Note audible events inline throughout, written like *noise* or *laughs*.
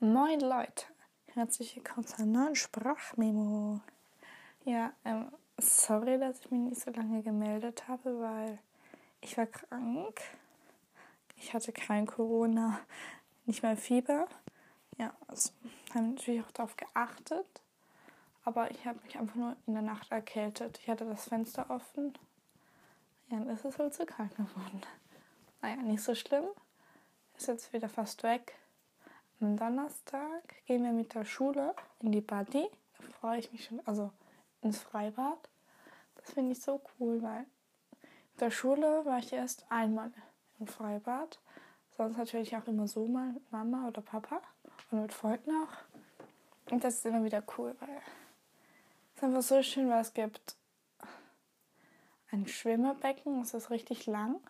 Moin Leute, herzlich willkommen zu einer neuen Sprachmemo. Ja, ähm, sorry, dass ich mich nicht so lange gemeldet habe, weil ich war krank. Ich hatte kein Corona, nicht mal Fieber. Ja, also haben natürlich auch darauf geachtet. Aber ich habe mich einfach nur in der Nacht erkältet. Ich hatte das Fenster offen. Ja, es ist wohl zu kalt geworden. Naja, nicht so schlimm. Ist jetzt wieder fast weg. Am Donnerstag gehen wir mit der Schule in die Buddy. Da freue ich mich schon, also ins Freibad. Das finde ich so cool, weil mit der Schule war ich erst einmal im Freibad. Sonst natürlich auch immer so mal mit Mama oder Papa und mit Freunden auch. Und das ist immer wieder cool, weil es einfach so schön, weil es gibt ein Schwimmerbecken, das ist richtig lang.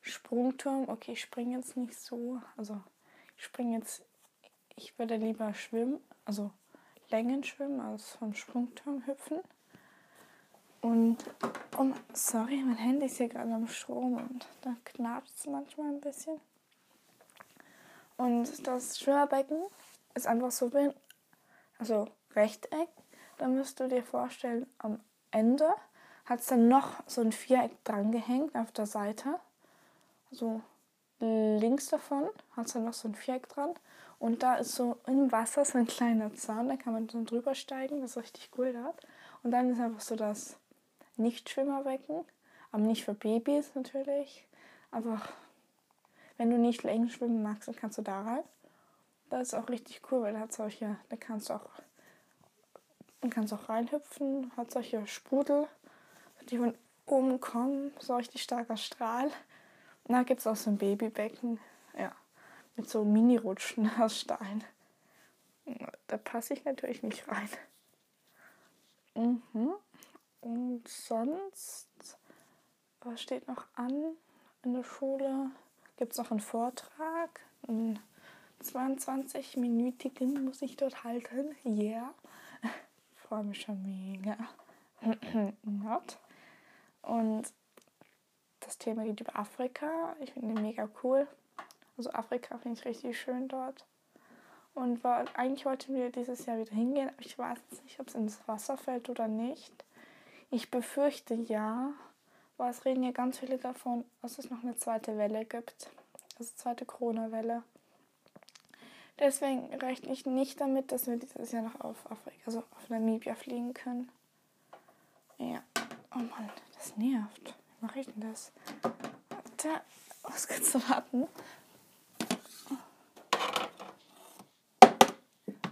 Sprungturm, okay, ich springe jetzt nicht so, also ich springe jetzt ich würde lieber schwimmen, also Längen schwimmen, als vom Sprungturm hüpfen. Und, oh, sorry, mein Handy ist hier gerade am Strom und da knarzt es manchmal ein bisschen. Und das Schwimmerbecken ist einfach so, also Rechteck. Da müsst du dir vorstellen, am Ende hat es dann noch so ein Viereck dran gehängt auf der Seite. Also links davon hat es dann noch so ein Viereck dran. Und da ist so im Wasser so ein kleiner Zaun, da kann man so drüber steigen, das ist richtig cool dort. Und dann ist einfach so das Nichtschwimmerbecken, aber nicht für Babys natürlich. Einfach, wenn du nicht länger schwimmen magst, dann kannst du da rein. Das ist auch richtig cool, weil da hat solche, da kannst du auch, kannst auch reinhüpfen, hat solche Sprudel, die von oben kommen, so richtig starker Strahl. Da gibt es auch so ein Babybecken, ja mit so Mini-Rutschen aus Stein. Da passe ich natürlich nicht rein. Mhm. Und sonst, was steht noch an in der Schule? Gibt es noch einen Vortrag? Einen 22-minütigen muss ich dort halten. Yeah. Freue mich schon mega. *clears throat* Not. Und das Thema geht über Afrika. Ich finde ihn mega cool. Also Afrika finde ich richtig schön dort. Und war, eigentlich wollten wir dieses Jahr wieder hingehen, aber ich weiß nicht, ob es ins Wasser fällt oder nicht. Ich befürchte ja, weil es reden ja ganz viele davon, dass es noch eine zweite Welle gibt. Also zweite Corona-Welle. Deswegen rechne ich nicht damit, dass wir dieses Jahr noch auf Afrika, also auf Namibia fliegen können. Ja. Oh Mann, das nervt. Mache ich denn das? Warte, was kannst du warten?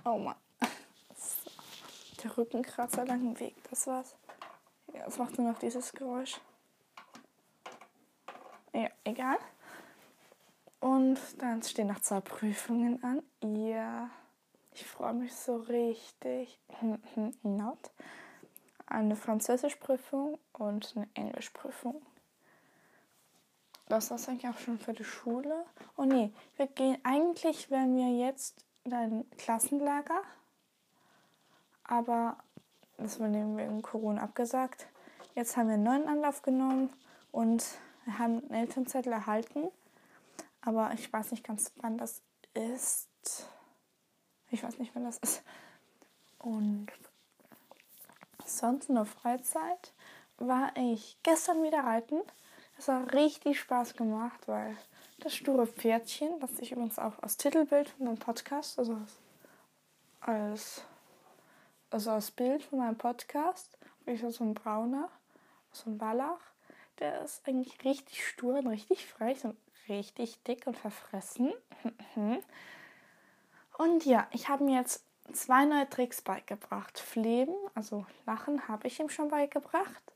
Oh Mann. Der Rückenkratzer lang im Weg, das war's. Es macht nur noch dieses Geräusch. Ja, egal. Und dann stehen noch zwei Prüfungen an. Ja, ich freue mich so richtig. *laughs* Not. Eine Französischprüfung und eine Englischprüfung. Das ist das eigentlich auch schon für die Schule. Oh nee, wir gehen, eigentlich werden wir jetzt ein Klassenlager, aber das wurde wegen Corona abgesagt. Jetzt haben wir einen neuen Anlauf genommen und wir haben einen Elternzettel erhalten, aber ich weiß nicht ganz, wann das ist. Ich weiß nicht, wann das ist. Und sonst in der Freizeit war ich gestern wieder reiten. Das hat richtig Spaß gemacht, weil das sture Pferdchen, das ich übrigens auch als Titelbild von meinem Podcast, also als, also als Bild von meinem Podcast, ich so ein brauner, so ein Wallach, der ist eigentlich richtig stur und richtig frech und richtig dick und verfressen. *laughs* und ja, ich habe mir jetzt zwei neue Tricks beigebracht. Fleben, also Lachen, habe ich ihm schon beigebracht.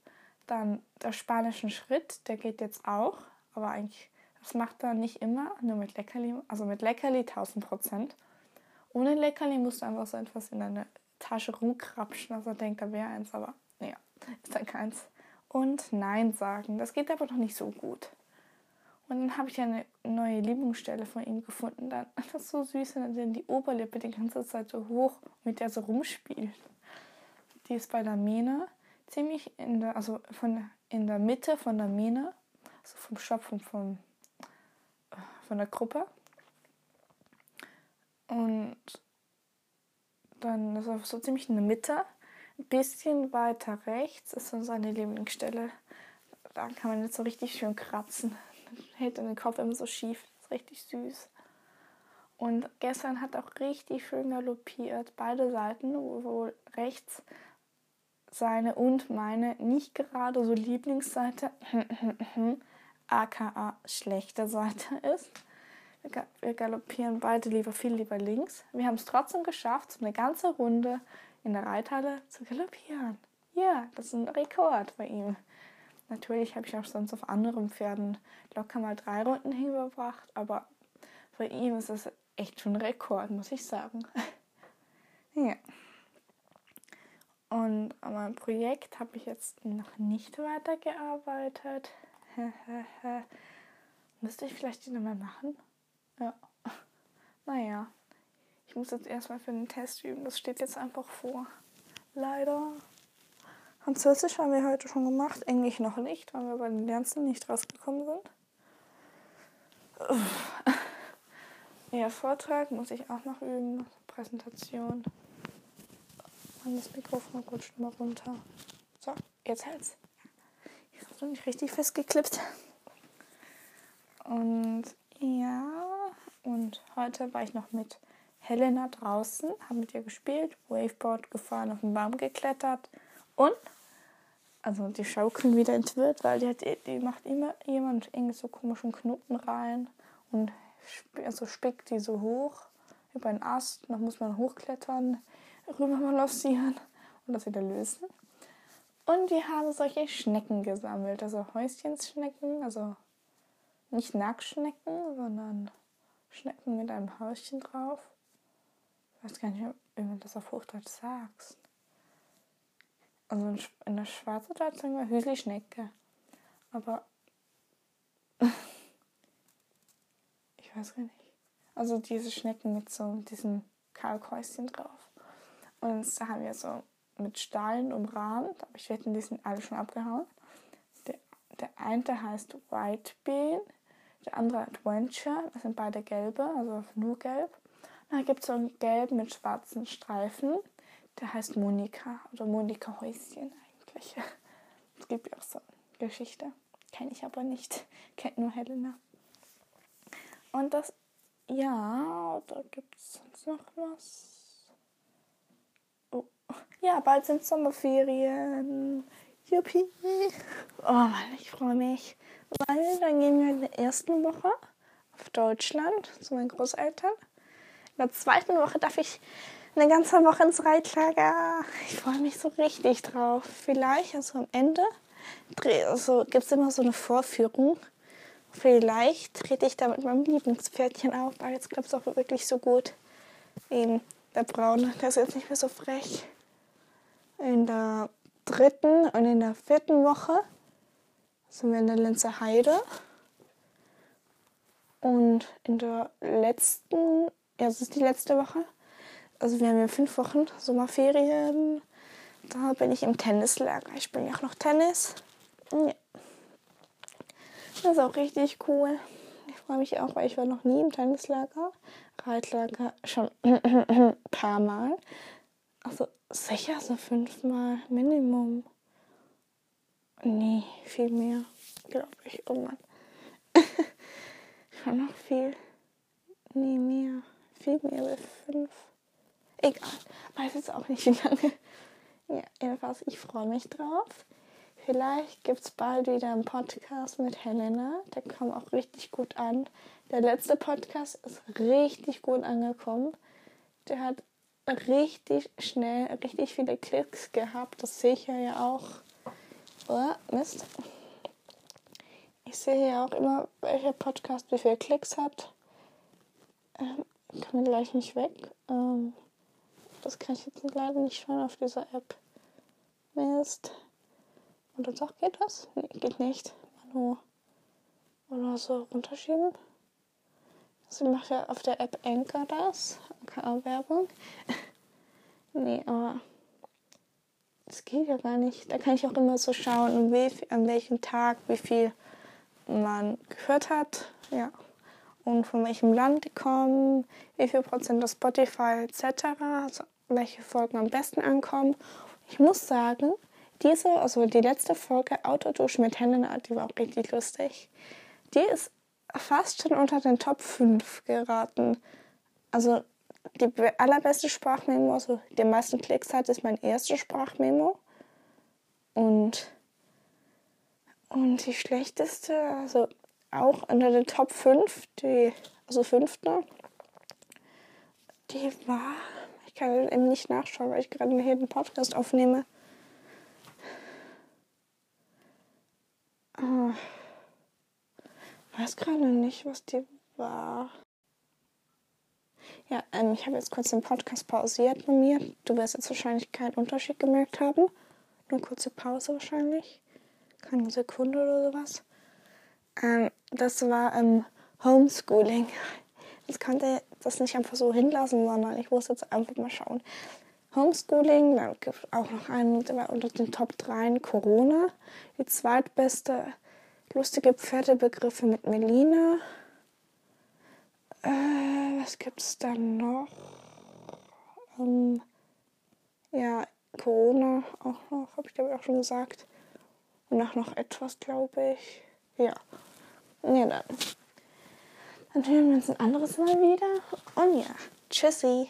Dann der spanischen Schritt, der geht jetzt auch, aber eigentlich das macht er nicht immer, nur mit Leckerli. Also mit Leckerli 1000 Prozent. Ohne Leckerli musst du einfach so etwas in deine Tasche rumkrapschen, also denkt, da wäre eins, aber naja, ist dann keins. Und Nein sagen. Das geht aber noch nicht so gut. Und dann habe ich eine neue Lieblingsstelle von ihm gefunden. Dann, *laughs* das ist so süß, wenn er die Oberlippe die ganze Zeit so hoch mit der so rumspielt. Die ist bei der Mähne ziemlich in der, also von in der Mitte von der Mähne, also vom Schopf und vom von der Gruppe. Und dann ist er so ziemlich in der Mitte. Ein bisschen weiter rechts ist so seine Lieblingsstelle. Da kann man jetzt so richtig schön kratzen. Dann hält er den Kopf immer so schief. Ist richtig süß. Und gestern hat auch richtig schön galoppiert. Beide Seiten, wo rechts seine und meine nicht gerade so Lieblingsseite, *laughs* aka schlechte Seite ist. Wir galoppieren beide lieber viel lieber links. Wir haben es trotzdem geschafft, so eine ganze Runde in der Reithalle zu galoppieren. Ja, das ist ein Rekord bei ihm. Natürlich habe ich auch sonst auf anderen Pferden locker mal drei Runden hingebracht, aber bei ihm ist es echt schon ein Rekord, muss ich sagen. *laughs* ja. Und an meinem Projekt habe ich jetzt noch nicht weitergearbeitet. *laughs* Müsste ich vielleicht die nochmal machen? Ja. *laughs* Naja. Ich muss jetzt erstmal für den Test üben. Das steht jetzt einfach vor. Leider. Französisch haben wir heute schon gemacht. Englisch noch nicht, weil wir bei den Lernsten nicht rausgekommen sind. Ja, Vortrag muss ich auch noch üben. Präsentation. Und das Mikrofon rutscht mal runter. So, jetzt hält's. Ich habe nicht richtig festgeklippt. Und ja, und heute war ich noch mit Helena draußen, habe mit ihr gespielt, Waveboard gefahren, auf den Baum geklettert und also die schaukeln wieder entwirrt, weil die, hat, die macht immer jemand irgendwie so komischen Knoten rein und also spickt die so hoch über einen Ast. Dann muss man hochklettern, rüber balancieren und das wieder lösen. Und die haben solche Schnecken gesammelt, also Häuschenschnecken, also nicht Nacktschnecken, sondern Schnecken mit einem Häuschen drauf. Ich weiß gar nicht, wie man das auf Hochdeutsch sagt. Also in der Schweizerdeutsch sagen wir Hüsli-Schnecke. Aber *laughs* ich weiß gar nicht. Also diese Schnecken mit so diesem Kalkhäuschen drauf. Und da haben wir so mit Steinen umrahmt, aber ich wette, die sind alle schon abgehauen. Der, der eine heißt White Bean, der andere Adventure, das sind beide gelbe, also nur gelb. Dann gibt es so einen gelben mit schwarzen Streifen, der heißt Monika oder Monika Häuschen eigentlich. *laughs* Es gibt ja auch so eine Geschichte, kenne ich aber nicht, *laughs* kennt nur Helena. Und das, ja, da gibt es sonst noch was. Oh. Ja, bald sind Sommerferien. Juppie. Oh ich freue mich. Weil dann gehen wir in der ersten Woche auf Deutschland zu meinen Großeltern. In der zweiten Woche darf ich eine ganze Woche ins Reitlager. Ich freue mich so richtig drauf. Vielleicht, also am Ende, also gibt es immer so eine Vorführung Vielleicht trete ich da mit meinem Lieblingspferdchen auf, aber jetzt klappt es auch wirklich so gut. Eben der Braune, der ist jetzt nicht mehr so frech. In der dritten und in der vierten Woche sind wir in der Linzer Heide. Und in der letzten, ja, das ist die letzte Woche. Also wir haben ja fünf Wochen Sommerferien. Da bin ich im Tennislager. Ich spiele ja auch noch Tennis. Ja. Das ist auch richtig cool. Ich freue mich auch, weil ich war noch nie im Tennislager. Reitlager schon ein paar Mal. Also sicher so fünfmal Minimum. Nee, viel mehr, glaube ich. Oh Mann. *laughs* schon noch viel. Nee, mehr. Viel mehr als fünf. Egal. Weiß jetzt auch nicht, wie lange. Ja, jedenfalls, ich freue mich drauf. Vielleicht gibt es bald wieder einen Podcast mit Helena. Der kommt auch richtig gut an. Der letzte Podcast ist richtig gut angekommen. Der hat richtig schnell, richtig viele Klicks gehabt. Das sehe ich ja auch. Oh, Mist. Ich sehe ja auch immer, welcher Podcast wie viele Klicks hat. Ähm, kann gleich nicht weg. Ähm, das kann ich jetzt leider nicht schauen auf dieser App. Mist. Und dann sagt, geht das? Nee, geht nicht. Manu. Oder so runterschieben. Sie macht ja auf der App Anchor das. Keine Werbung. *laughs* nee, aber das geht ja gar nicht. Da kann ich auch immer so schauen, wie, an welchem Tag, wie viel man gehört hat. Ja. Und von welchem Land die kommen, wie viel Prozent aus Spotify etc. Also welche Folgen am besten ankommen. Ich muss sagen, diese, also die letzte Folge Autoduschen mit Helena, die war auch richtig lustig. Die ist fast schon unter den Top 5 geraten. Also die allerbeste Sprachmemo, also die meisten Klicks hat, ist mein erstes Sprachmemo. Und, und die schlechteste, also auch unter den Top 5, die, also fünfte, die war, kann eben nicht nachschauen, weil ich gerade hier den Podcast aufnehme. Ah, weiß gerade nicht, was die war. Ja, ähm, ich habe jetzt kurz den Podcast pausiert bei mir. Du wirst jetzt wahrscheinlich keinen Unterschied gemerkt haben. Nur kurze Pause wahrscheinlich. Keine Sekunde oder sowas. Ähm, das war ähm, Homeschooling. Ich konnte das nicht einfach so hinlassen, sondern ich musste jetzt einfach mal schauen. Homeschooling, dann gibt es auch noch einen, unter den Top 3 Corona. Die zweitbeste lustige Pferdebegriffe mit Melina. Äh, was es dann noch? Ähm, ja, Corona auch noch, habe ich glaube ich auch schon gesagt. Und auch noch etwas, glaube ich. Ja. Ja, dann. Dann hören wir uns ein anderes Mal wieder. Und ja, tschüssi.